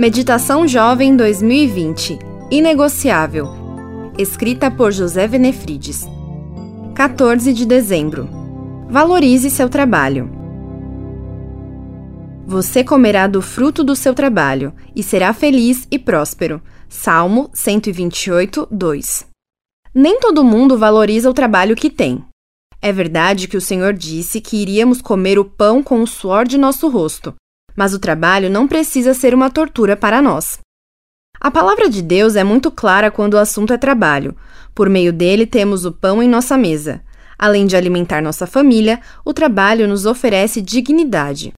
Meditação Jovem 2020 Inegociável. Escrita por José Venefrides. 14 de dezembro. Valorize seu trabalho. Você comerá do fruto do seu trabalho e será feliz e próspero. Salmo 128, 2. Nem todo mundo valoriza o trabalho que tem. É verdade que o Senhor disse que iríamos comer o pão com o suor de nosso rosto, mas o trabalho não precisa ser uma tortura para nós. A palavra de Deus é muito clara quando o assunto é trabalho. Por meio dele temos o pão em nossa mesa. Além de alimentar nossa família, o trabalho nos oferece dignidade.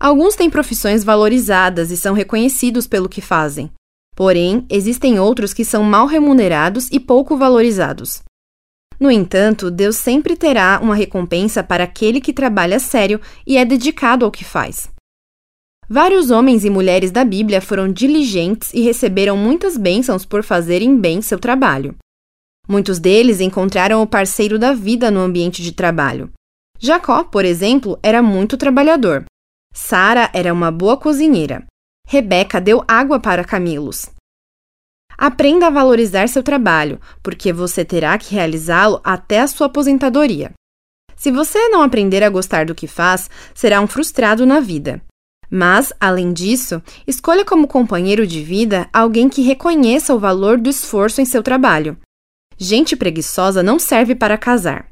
Alguns têm profissões valorizadas e são reconhecidos pelo que fazem. Porém, existem outros que são mal remunerados e pouco valorizados. No entanto, Deus sempre terá uma recompensa para aquele que trabalha sério e é dedicado ao que faz. Vários homens e mulheres da Bíblia foram diligentes e receberam muitas bênçãos por fazerem bem seu trabalho. Muitos deles encontraram o parceiro da vida no ambiente de trabalho. Jacó, por exemplo, era muito trabalhador. Sara era uma boa cozinheira. Rebeca deu água para camelos. Aprenda a valorizar seu trabalho, porque você terá que realizá-lo até a sua aposentadoria. Se você não aprender a gostar do que faz, será um frustrado na vida. Mas, além disso, escolha como companheiro de vida alguém que reconheça o valor do esforço em seu trabalho. Gente preguiçosa não serve para casar.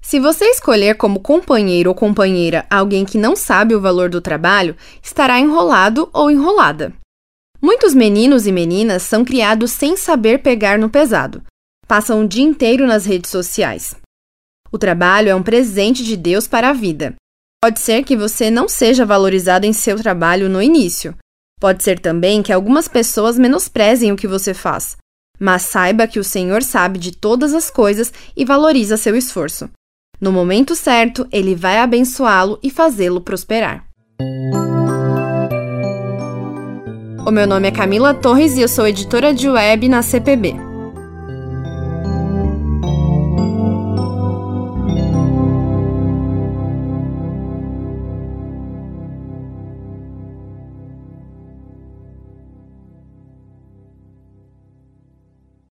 Se você escolher como companheiro ou companheira alguém que não sabe o valor do trabalho, estará enrolado ou enrolada. Muitos meninos e meninas são criados sem saber pegar no pesado. Passam o dia inteiro nas redes sociais. O trabalho é um presente de Deus para a vida. Pode ser que você não seja valorizado em seu trabalho no início. Pode ser também que algumas pessoas menosprezem o que você faz. Mas saiba que o Senhor sabe de todas as coisas e valoriza seu esforço. No momento certo, ele vai abençoá-lo e fazê-lo prosperar. O meu nome é Camila Torres e eu sou editora de web na CPB.